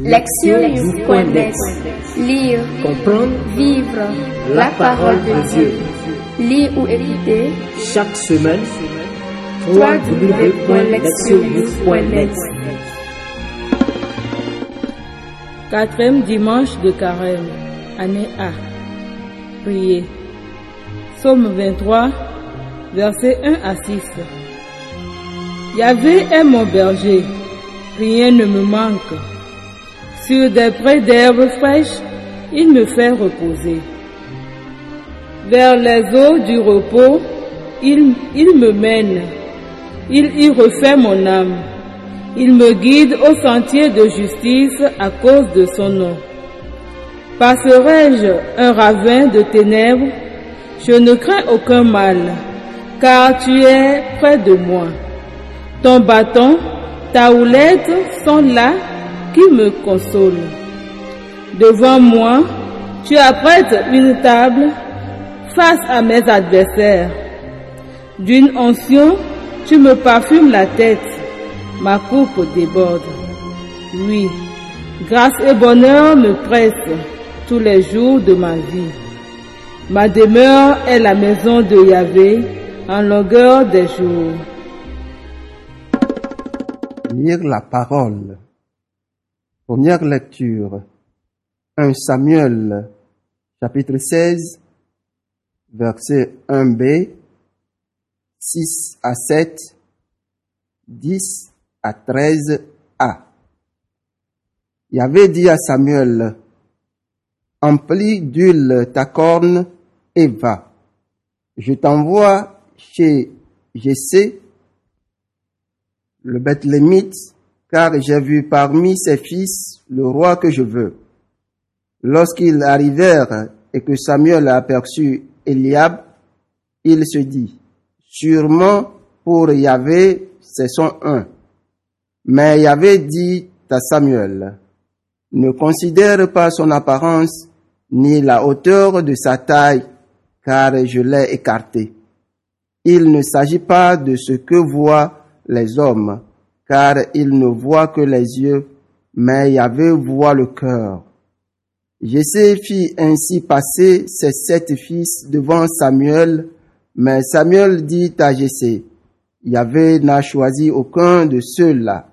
Lectionnews.net Lire, Comprendre vivre la parole de Dieu. Lire ou écouter chaque semaine www.lectionnews.net Quatrième dimanche de carême, année A. Priez. Psaume 23, versets 1 à 6. Yahvé est mon berger, rien ne me manque. Sur des prés d'herbes fraîches, il me fait reposer. Vers les eaux du repos, il, il me mène. Il y refait mon âme. Il me guide au sentier de justice à cause de son nom. Passerai-je un ravin de ténèbres, je ne crains aucun mal, car tu es près de moi. Ton bâton, ta houlette sont là qui me consolent. Devant moi, tu apprêtes une table face à mes adversaires. D'une onction, tu me parfumes la tête ma coupe déborde. Oui, grâce et bonheur me pressent tous les jours de ma vie. Ma demeure est la maison de Yahvé en longueur des jours. Lire la parole. Première lecture. 1 Samuel, chapitre 16, verset 1b, 6 à 7, 10 à 13a. Il avait dit à Samuel, Emplis d'huile ta corne et va. Je t'envoie chez Jessé, le Bethlémite, car j'ai vu parmi ses fils le roi que je veux. Lorsqu'ils arrivèrent et que Samuel a aperçu Eliab, il se dit, sûrement pour Yahvé, c'est son un. Mais Yahvé dit à Samuel, ne considère pas son apparence ni la hauteur de sa taille, car je l'ai écarté. Il ne s'agit pas de ce que voient les hommes, car ils ne voient que les yeux, mais Yahvé voit le cœur. Jessé fit ainsi passer ses sept fils devant Samuel, mais Samuel dit à Jessé, Yahvé n'a choisi aucun de ceux-là.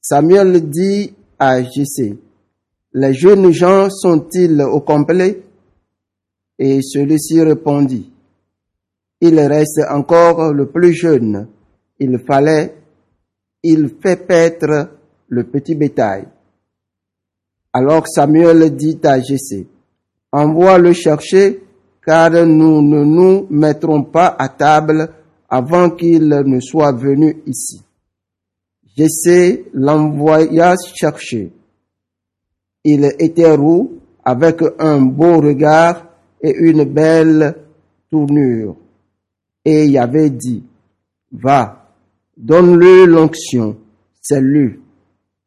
Samuel dit à Jessé, les jeunes gens sont-ils au complet? Et celui-ci répondit, il reste encore le plus jeune. Il fallait, il fait paître le petit bétail. Alors Samuel dit à Jessé, envoie le chercher, car nous ne nous mettrons pas à table avant qu'il ne soit venu ici. Jessé l'envoya chercher. Il était roux, avec un beau regard et une belle tournure. Et il avait dit, va, donne-lui l'onction, c'est lui.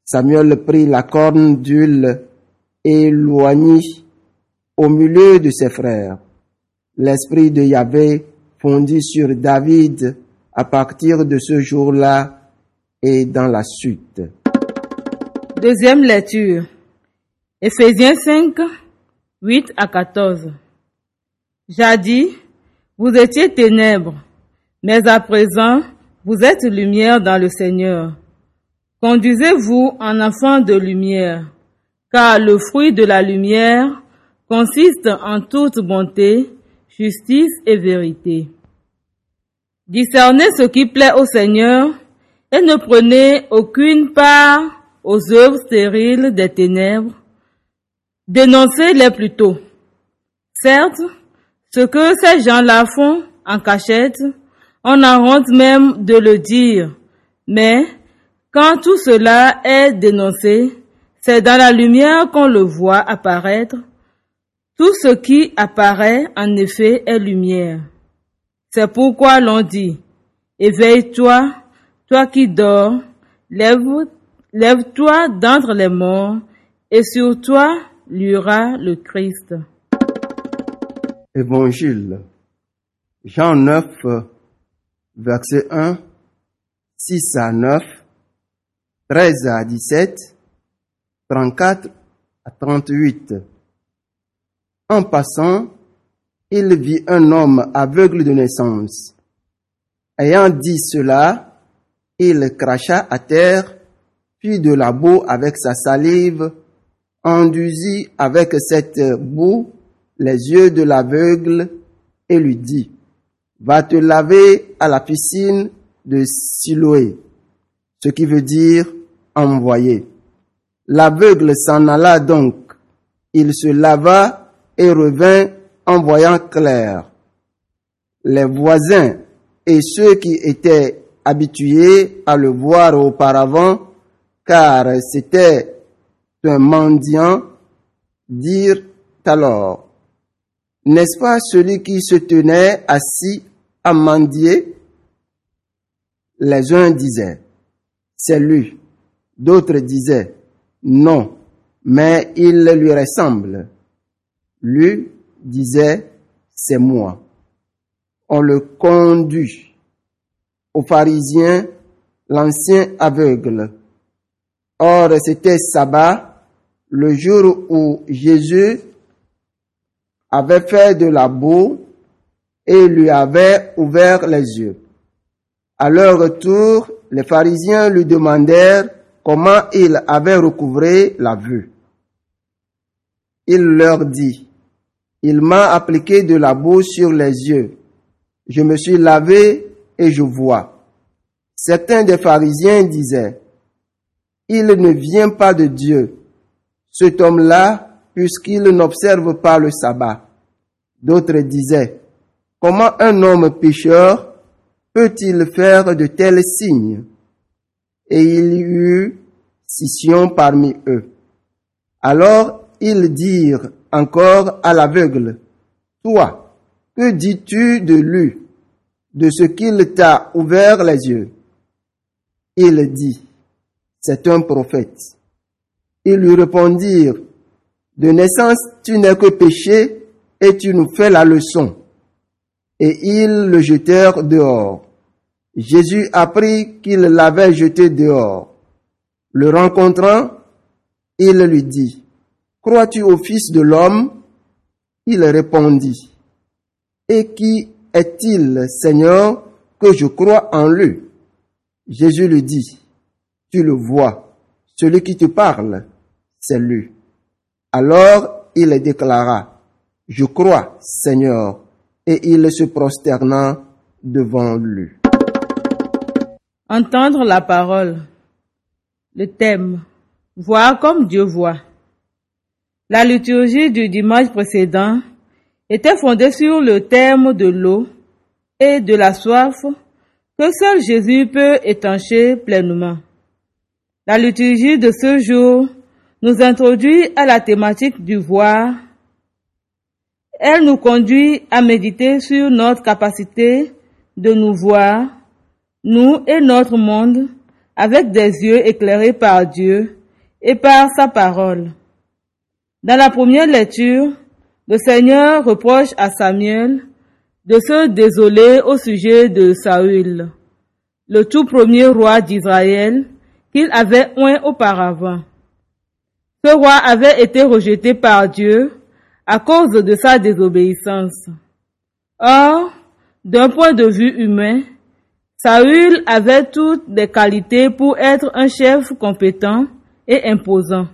Samuel prit la corne d'huile et loignit au milieu de ses frères. L'esprit de Yahvé fondit sur David à partir de ce jour-là et dans la suite. Deuxième lecture. Éphésiens 5, 8 à 14. Jadis, vous étiez ténèbres, mais à présent, vous êtes lumière dans le Seigneur. Conduisez-vous en enfant de lumière, car le fruit de la lumière consiste en toute bonté, justice et vérité. Discernez ce qui plaît au Seigneur et ne prenez aucune part aux œuvres stériles des ténèbres. Dénoncez-les plutôt. Certes, ce que ces gens-là font en cachette, on a honte même de le dire, mais quand tout cela est dénoncé, c'est dans la lumière qu'on le voit apparaître. Tout ce qui apparaît, en effet, est lumière. C'est pourquoi l'on dit, éveille-toi, toi qui dors, lève, lève-toi d'entre les morts, et sur toi luira le Christ. Évangile. Jean 9, verset 1, 6 à 9, 13 à 17, 34 à 38. En passant, il vit un homme aveugle de naissance. Ayant dit cela, il cracha à terre, puis de la boue avec sa salive, enduisit avec cette boue les yeux de l'aveugle et lui dit, va te laver à la piscine de Siloé, ce qui veut dire envoyer. L'aveugle s'en alla donc. Il se lava et revint en voyant clair. Les voisins et ceux qui étaient habitués à le voir auparavant, car c'était un mendiant, dirent alors, n'est-ce pas celui qui se tenait assis à mendier Les uns disaient, c'est lui. D'autres disaient, non, mais il lui ressemble. Lui disait, c'est moi. On le conduit aux pharisiens, l'ancien aveugle. Or, c'était sabbat, le jour où Jésus avait fait de la boue et lui avait ouvert les yeux. À leur retour, les pharisiens lui demandèrent comment il avait recouvré la vue. Il leur dit, il m'a appliqué de la boue sur les yeux. Je me suis lavé et je vois. Certains des pharisiens disaient, il ne vient pas de Dieu, cet homme-là, puisqu'il n'observe pas le sabbat. D'autres disaient, comment un homme pécheur peut-il faire de tels signes? Et il y eut scission parmi eux. Alors ils dirent encore à l'aveugle, Toi, que dis-tu de lui, de ce qu'il t'a ouvert les yeux? Il dit, C'est un prophète. Ils lui répondirent, De naissance tu n'es que péché et tu nous fais la leçon. Et ils le jetèrent dehors. Jésus apprit qu'il l'avait jeté dehors. Le rencontrant, il lui dit, Crois-tu au Fils de l'homme? Il répondit, Et qui est-il, Seigneur, que je crois en lui? Jésus lui dit, Tu le vois, celui qui te parle, c'est lui. Alors il déclara, Je crois, Seigneur, et il se prosterna devant lui. Entendre la parole. Le thème. Voir comme Dieu voit. La liturgie du dimanche précédent était fondée sur le thème de l'eau et de la soif que seul Jésus peut étancher pleinement. La liturgie de ce jour nous introduit à la thématique du voir. Elle nous conduit à méditer sur notre capacité de nous voir nous et notre monde, avec des yeux éclairés par Dieu et par sa parole. Dans la première lecture, le Seigneur reproche à Samuel de se désoler au sujet de Saül, le tout premier roi d'Israël qu'il avait oint auparavant. Ce roi avait été rejeté par Dieu à cause de sa désobéissance. Or, d'un point de vue humain, Saül avait toutes les qualités pour être un chef compétent et imposant.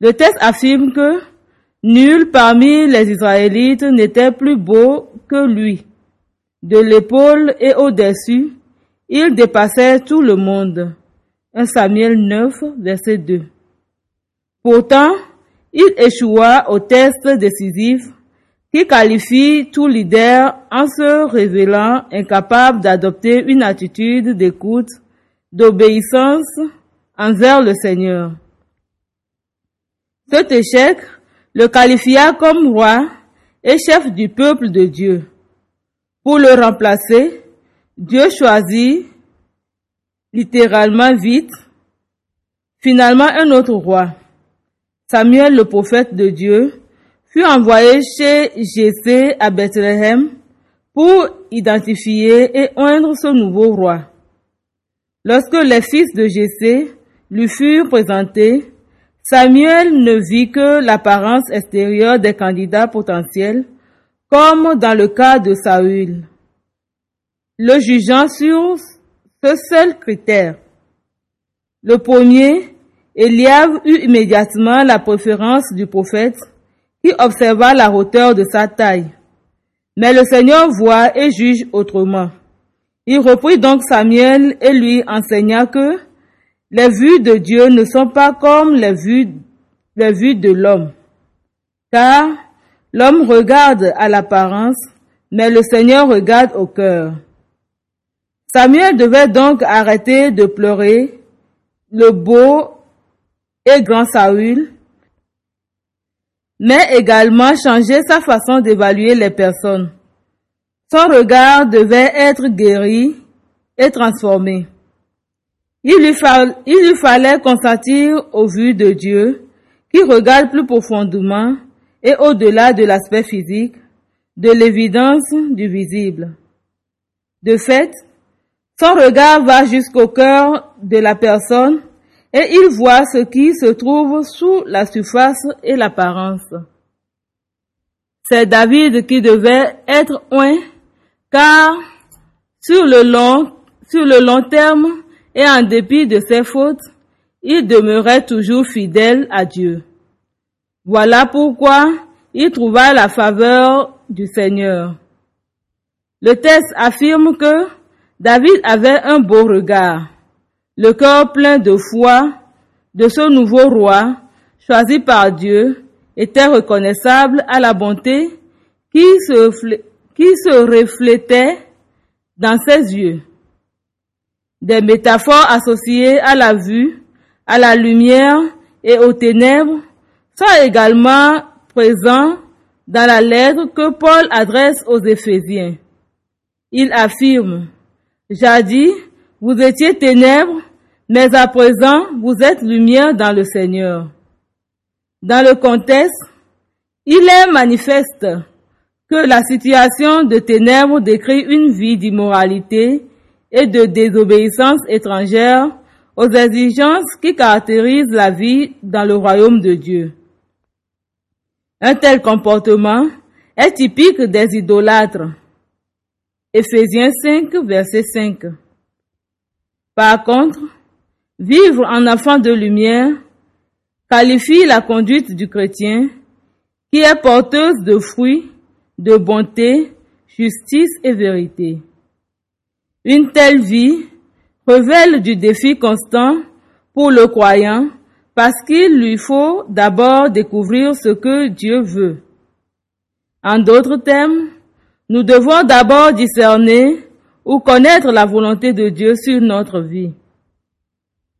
Le texte affirme que nul parmi les Israélites n'était plus beau que lui. De l'épaule et au-dessus, il dépassait tout le monde. 1 Samuel 9, verset 2. Pourtant, il échoua au test décisif qui qualifie tout leader en se révélant incapable d'adopter une attitude d'écoute, d'obéissance envers le Seigneur. Cet échec le qualifia comme roi et chef du peuple de Dieu. Pour le remplacer, Dieu choisit littéralement vite, finalement un autre roi, Samuel le prophète de Dieu, fut envoyé chez Jessé à Bethléem pour identifier et oindre ce nouveau roi. Lorsque les fils de Jessé lui furent présentés, Samuel ne vit que l'apparence extérieure des candidats potentiels, comme dans le cas de Saül, le jugeant sur ce seul critère. Le premier, Eliab eut immédiatement la préférence du prophète qui observa la hauteur de sa taille. Mais le Seigneur voit et juge autrement. Il reprit donc Samuel et lui enseigna que les vues de Dieu ne sont pas comme les vues, les vues de l'homme. Car l'homme regarde à l'apparence, mais le Seigneur regarde au cœur. Samuel devait donc arrêter de pleurer le beau grand Saül, mais également changer sa façon d'évaluer les personnes. Son regard devait être guéri et transformé. Il lui, il lui fallait consentir aux vues de Dieu qui regarde plus profondément et au-delà de l'aspect physique, de l'évidence du visible. De fait, son regard va jusqu'au cœur de la personne et il voit ce qui se trouve sous la surface et l'apparence. C'est David qui devait être oint, car sur le long, sur le long terme et en dépit de ses fautes, il demeurait toujours fidèle à Dieu. Voilà pourquoi il trouva la faveur du Seigneur. Le texte affirme que David avait un beau regard le cœur plein de foi de ce nouveau roi choisi par Dieu était reconnaissable à la bonté qui se, reflétait dans ses yeux. Des métaphores associées à la vue, à la lumière et aux ténèbres sont également présents dans la lettre que Paul adresse aux Éphésiens. Il affirme, Jadis, vous étiez ténèbres, mais à présent, vous êtes lumière dans le Seigneur. Dans le contexte, il est manifeste que la situation de ténèbres décrit une vie d'immoralité et de désobéissance étrangère aux exigences qui caractérisent la vie dans le royaume de Dieu. Un tel comportement est typique des idolâtres. Éphésiens 5, verset 5. Par contre, Vivre en enfant de lumière qualifie la conduite du chrétien qui est porteuse de fruits, de bonté, justice et vérité. Une telle vie révèle du défi constant pour le croyant parce qu'il lui faut d'abord découvrir ce que Dieu veut. En d'autres termes, nous devons d'abord discerner ou connaître la volonté de Dieu sur notre vie.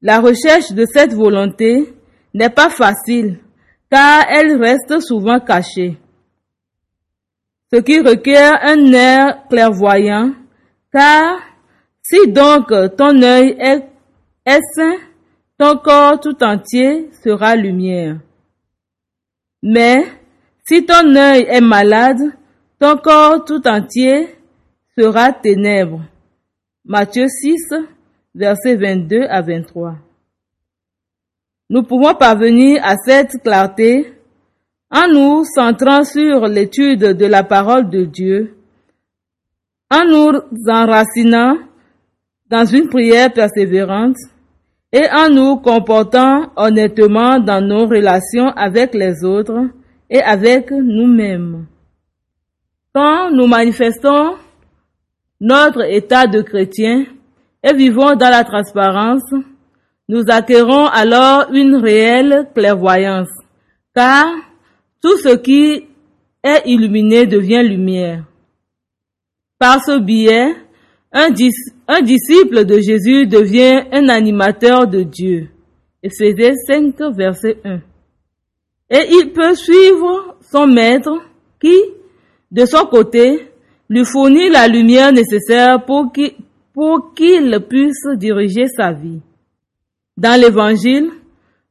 La recherche de cette volonté n'est pas facile car elle reste souvent cachée. Ce qui requiert un air clairvoyant car si donc ton œil est, est sain, ton corps tout entier sera lumière. Mais si ton œil est malade, ton corps tout entier sera ténèbres. Matthieu 6, versets 22 à 23. Nous pouvons parvenir à cette clarté en nous centrant sur l'étude de la parole de Dieu, en nous enracinant dans une prière persévérante et en nous comportant honnêtement dans nos relations avec les autres et avec nous-mêmes. Quand nous manifestons notre état de chrétien, et vivons dans la transparence, nous acquérons alors une réelle clairvoyance, car tout ce qui est illuminé devient lumière. Par ce biais, un, disciple de Jésus devient un animateur de Dieu. Ephésiens 5, verset 1. Et il peut suivre son maître qui, de son côté, lui fournit la lumière nécessaire pour qu'il puisse diriger sa vie. Dans l'évangile,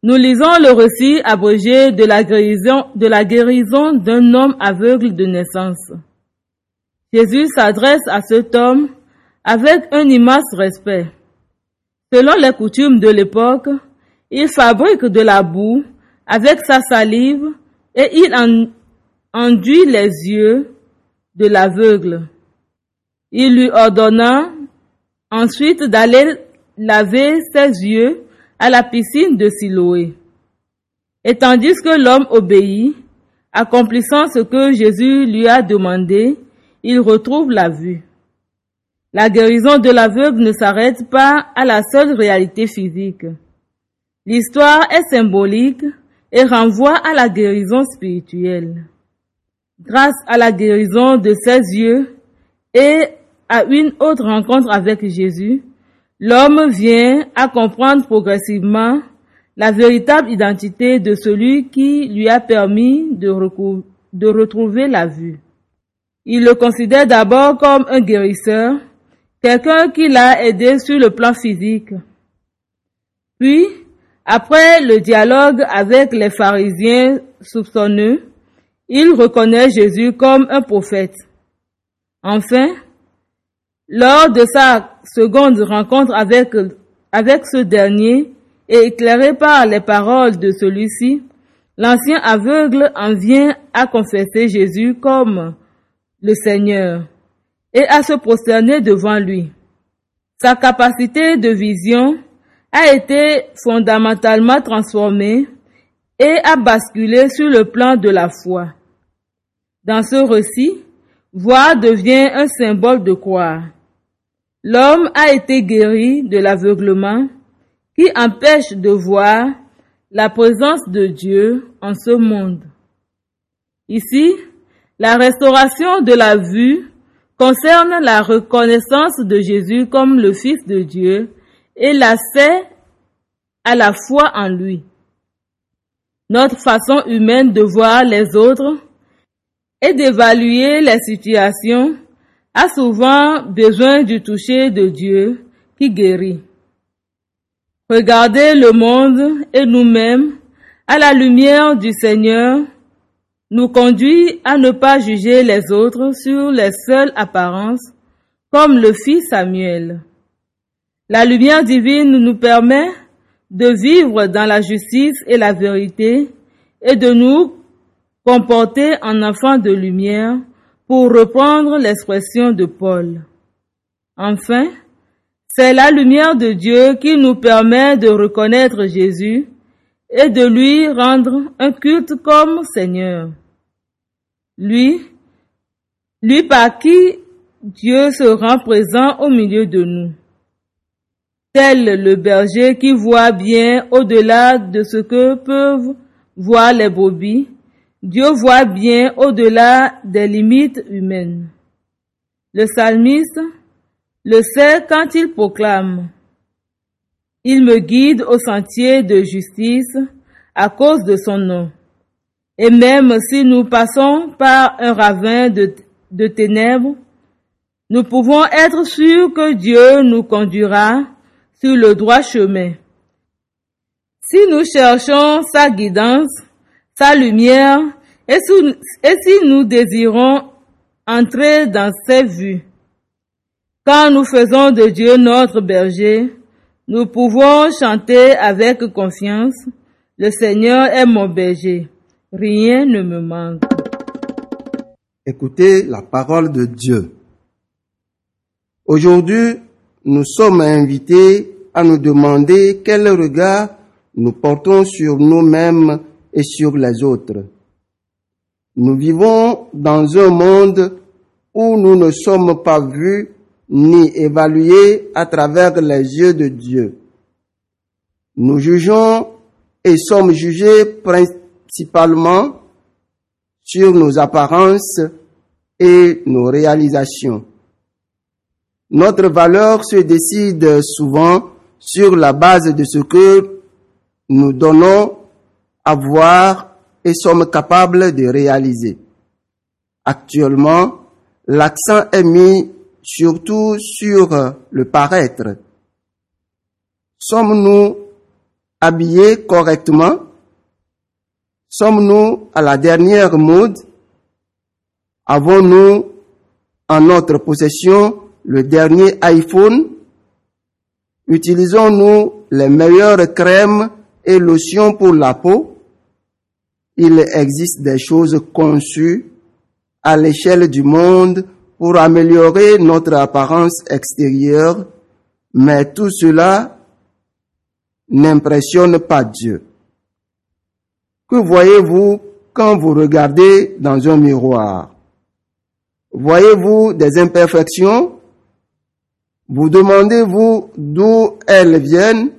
nous lisons le récit abrégé de la guérison, de la guérison d'un homme aveugle de naissance. Jésus s'adresse à cet homme avec un immense respect. Selon les coutumes de l'époque, il fabrique de la boue avec sa salive et il en, enduit les yeux de l'aveugle. Il lui ordonna ensuite d'aller laver ses yeux à la piscine de Siloé. Et tandis que l'homme obéit, accomplissant ce que Jésus lui a demandé, il retrouve la vue. La guérison de l'aveugle ne s'arrête pas à la seule réalité physique. L'histoire est symbolique et renvoie à la guérison spirituelle. Grâce à la guérison de ses yeux et à une autre rencontre avec Jésus, l'homme vient à comprendre progressivement la véritable identité de celui qui lui a permis de, retrouver la vue. Il le considère d'abord comme un guérisseur, quelqu'un qui l'a aidé sur le plan physique. Puis, après le dialogue avec les pharisiens soupçonneux, il reconnaît Jésus comme un prophète. Enfin, lors de sa seconde rencontre avec, avec ce dernier et éclairé par les paroles de celui-ci, l'ancien aveugle en vient à confesser Jésus comme le Seigneur et à se prosterner devant lui. Sa capacité de vision a été fondamentalement transformée et a basculé sur le plan de la foi. Dans ce récit, voir devient un symbole de croire. L'homme a été guéri de l'aveuglement qui empêche de voir la présence de Dieu en ce monde. Ici, la restauration de la vue concerne la reconnaissance de Jésus comme le Fils de Dieu et l'accès à la foi en lui. Notre façon humaine de voir les autres et d'évaluer les situations a souvent besoin du toucher de Dieu qui guérit. Regarder le monde et nous-mêmes à la lumière du Seigneur nous conduit à ne pas juger les autres sur les seules apparences, comme le fit Samuel. La lumière divine nous permet de vivre dans la justice et la vérité et de nous comporter en enfants de lumière pour reprendre l'expression de Paul. Enfin, c'est la lumière de Dieu qui nous permet de reconnaître Jésus et de lui rendre un culte comme Seigneur. Lui, lui par qui Dieu se rend présent au milieu de nous. Tel le berger qui voit bien au-delà de ce que peuvent voir les brebis, Dieu voit bien au-delà des limites humaines. Le psalmiste le sait quand il proclame Il me guide au sentier de justice à cause de son nom. Et même si nous passons par un ravin de, ténèbres, nous pouvons être sûrs que Dieu nous conduira sur le droit chemin. Si nous cherchons sa guidance, sa lumière, et si, nous désirons entrer dans ses vues, quand nous faisons de Dieu notre berger, nous pouvons chanter avec confiance, le Seigneur est mon berger, rien ne me manque. Écoutez la parole de Dieu. Aujourd'hui, nous sommes invités à nous demander quel regard nous portons sur nous-mêmes et sur les autres. Nous vivons dans un monde où nous ne sommes pas vus ni évalués à travers les yeux de Dieu. Nous jugeons et sommes jugés principalement sur nos apparences et nos réalisations. Notre valeur se décide souvent sur la base de ce que nous donnons à voir et sommes capables de réaliser. Actuellement, l'accent est mis surtout sur le paraître. Sommes-nous habillés correctement? Sommes-nous à la dernière mode? Avons-nous en notre possession le dernier iPhone? Utilisons-nous les meilleures crèmes et lotions pour la peau? Il existe des choses conçues à l'échelle du monde pour améliorer notre apparence extérieure, mais tout cela n'impressionne pas Dieu. Que voyez-vous quand vous regardez dans un miroir? Voyez-vous des imperfections? Vous demandez-vous d'où elles viennent?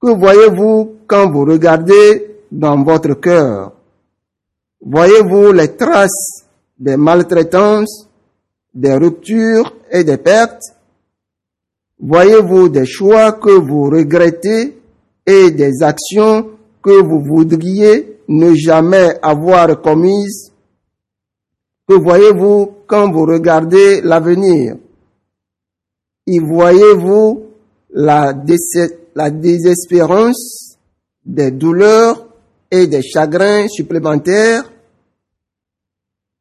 Que voyez-vous quand vous regardez dans votre cœur. Voyez-vous les traces des maltraitances, des ruptures et des pertes? Voyez-vous des choix que vous regrettez et des actions que vous voudriez ne jamais avoir commises? Que voyez-vous quand vous regardez l'avenir? Y voyez-vous la, la désespérance, des douleurs et des chagrins supplémentaires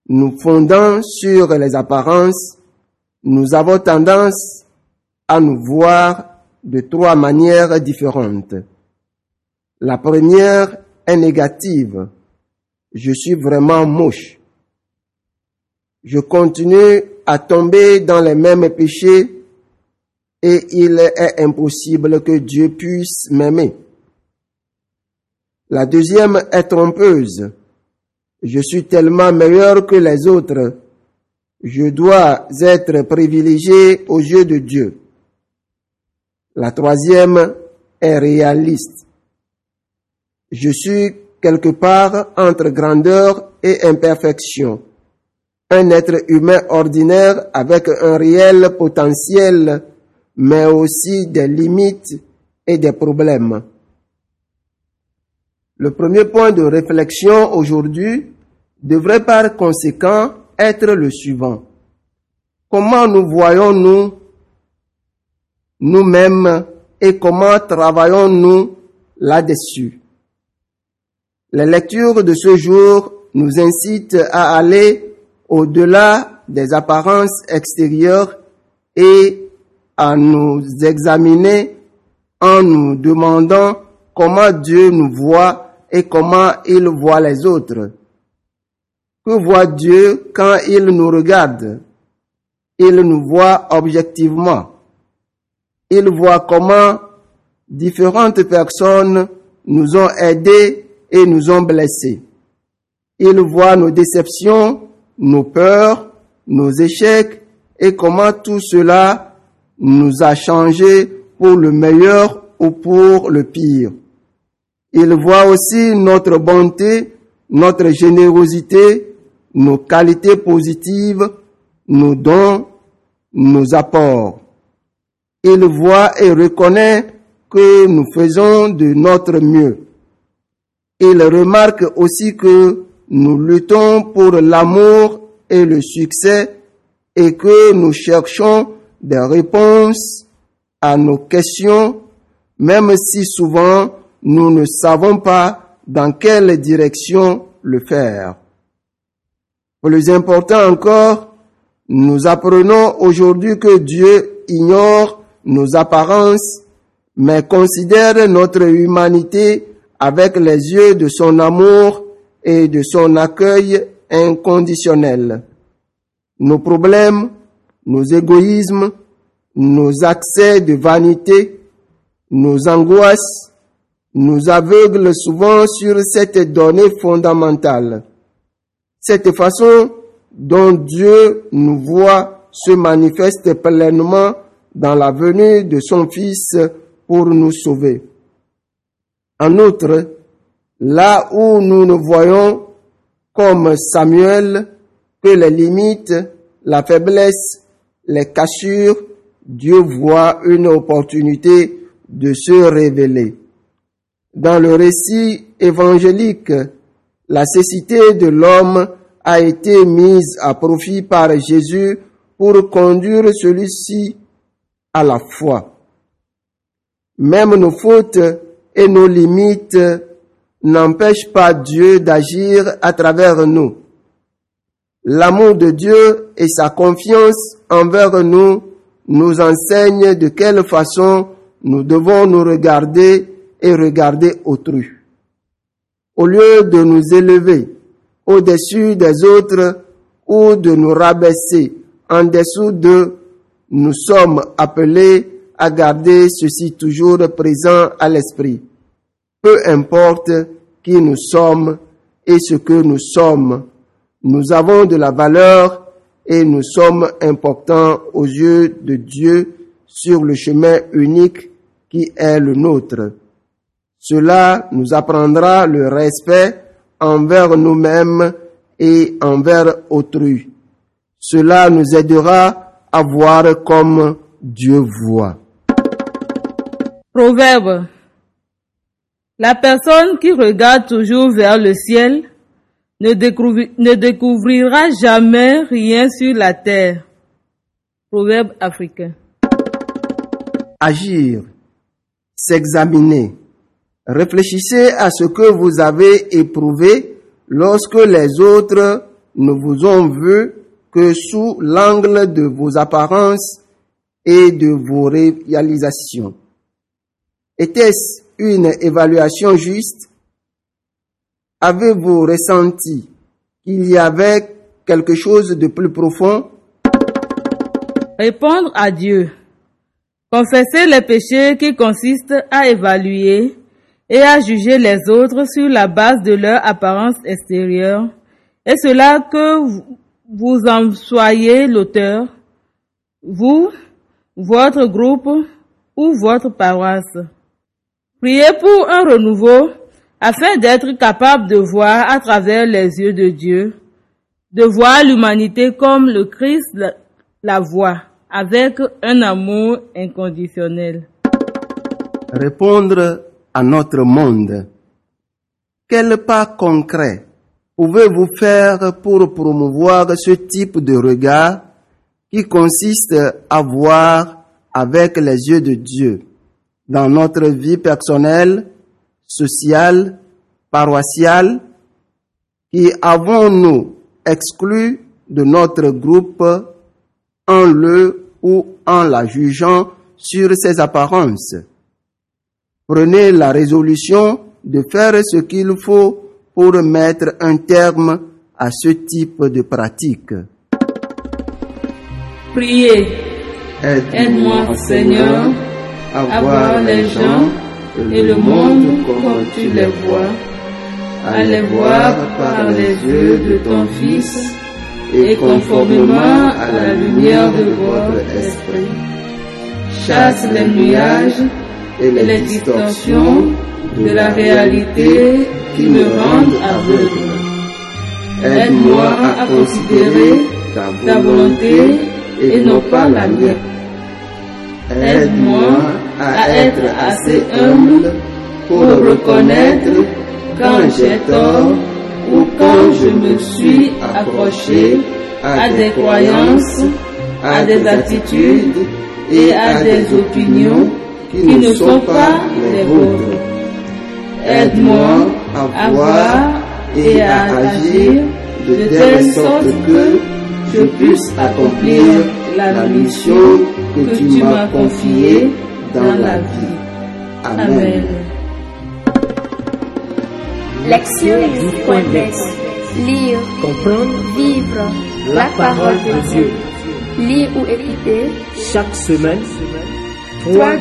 Nous fondant sur les apparences, nous avons tendance à nous voir de trois manières différentes. La première est négative. Je suis vraiment moche. Je continue à tomber dans les mêmes péchés et il est impossible que Dieu puisse m'aimer. La deuxième est trompeuse. Je suis tellement meilleur que les autres. Je dois être privilégié aux yeux de Dieu. La troisième est réaliste. Je suis quelque part entre grandeur et imperfection. Un être humain ordinaire avec un réel potentiel, mais aussi des limites et des problèmes. Le premier point de réflexion aujourd'hui devrait par conséquent être le suivant. Comment nous voyons-nous nous-mêmes et comment travaillons-nous là-dessus? Les lectures de ce jour nous incitent à aller au-delà des apparences extérieures et à nous examiner en nous demandant comment Dieu nous voit et comment il voit les autres. Que voit Dieu quand il nous regarde? Il nous voit objectivement. Il voit comment différentes personnes nous ont aidés et nous ont blessés. Il voit nos déceptions, nos peurs, nos échecs et comment tout cela nous a changés pour le meilleur ou pour le pire. Il voit aussi notre bonté, notre générosité, nos qualités positives, nos dons, nos apports. Il voit et reconnaît que nous faisons de notre mieux. Il remarque aussi que nous luttons pour l'amour et le succès et que nous cherchons des réponses à nos questions, même si souvent nous ne savons pas dans quelle direction le faire. Plus important encore, nous apprenons aujourd'hui que Dieu ignore nos apparences, mais considère notre humanité avec les yeux de son amour et de son accueil inconditionnel. Nos problèmes, nos égoïsmes, nos accès de vanité, nos angoisses, nous aveuglent souvent sur cette donnée fondamentale. Cette façon dont Dieu nous voit se manifeste pleinement dans la venue de son Fils pour nous sauver. En outre, là où nous ne voyons comme Samuel que les limites, la faiblesse, les cassures, Dieu voit une opportunité de se révéler. Dans le récit évangélique, la cécité de l'homme a été mise à profit par Jésus pour conduire celui-ci à la foi. Même nos fautes et nos limites n'empêchent pas Dieu d'agir à travers nous. L'amour de Dieu et sa confiance envers nous nous enseignent de quelle façon nous devons nous regarder et regarder autrui. au lieu de nous élever au-dessus des autres ou de nous rabaisser en dessous d'eux, nous sommes appelés à garder ceci toujours présent à l'esprit. Peu importe qui nous sommes et ce que nous sommes, nous avons de la valeur et nous sommes importants aux yeux de Dieu sur le chemin unique qui est le nôtre. Cela nous apprendra le respect envers nous-mêmes et envers autrui. Cela nous aidera à voir comme Dieu voit. Proverbe. La personne qui regarde toujours vers le ciel ne, découvri- ne découvrira jamais rien sur la terre. Proverbe africain. agir, s'examiner. Réfléchissez à ce que vous avez éprouvé lorsque les autres ne vous ont vu que sous l'angle de vos apparences et de vos réalisations. Était-ce une évaluation juste? Avez-vous ressenti qu'il y avait quelque chose de plus profond? Répondre à Dieu. Confesser les péchés qui consistent à évaluer et à juger les autres sur la base de leur apparence extérieure. Et cela que vous- en soyez l'auteur, vous, votre groupe ou votre paroisse. Priez pour un renouveau afin d'être capable de voir à travers les yeux de Dieu, de voir l'humanité comme le Christ la, la voit, avec un amour inconditionnel. répondre à notre monde. Quel pas concret pouvez-vous faire pour promouvoir ce type de regard qui consiste à voir avec les yeux de Dieu dans notre vie personnelle, sociale, paroissiale, qui avons-nous exclu de notre groupe en le ou en la jugeant sur ses apparences? Prenez la résolution de faire ce qu'il faut pour mettre un terme à ce type de pratique. Priez, aide-moi Seigneur à voir les gens et le monde comme tu les vois, à les voir par les yeux de ton Fils et conformément à la lumière de votre esprit. Chasse les nuages et les distorsions de la réalité qui me rendent aveugle. Aide-moi à considérer ta volonté et non pas la mienne. Aide-moi à être assez humble pour reconnaître quand j'ai tort ou quand je me suis accroché à des croyances, à des attitudes et à des opinions qui ne sont pas les vôtres. Aide-moi à voir et à agir de telle sorte que je puisse accomplir la mission que tu m'as confiée dans la vie. Amen. Lectionnews.net Lire, Comprendre vivre la parole de Dieu. Lire ou écouter chaque semaine Toi,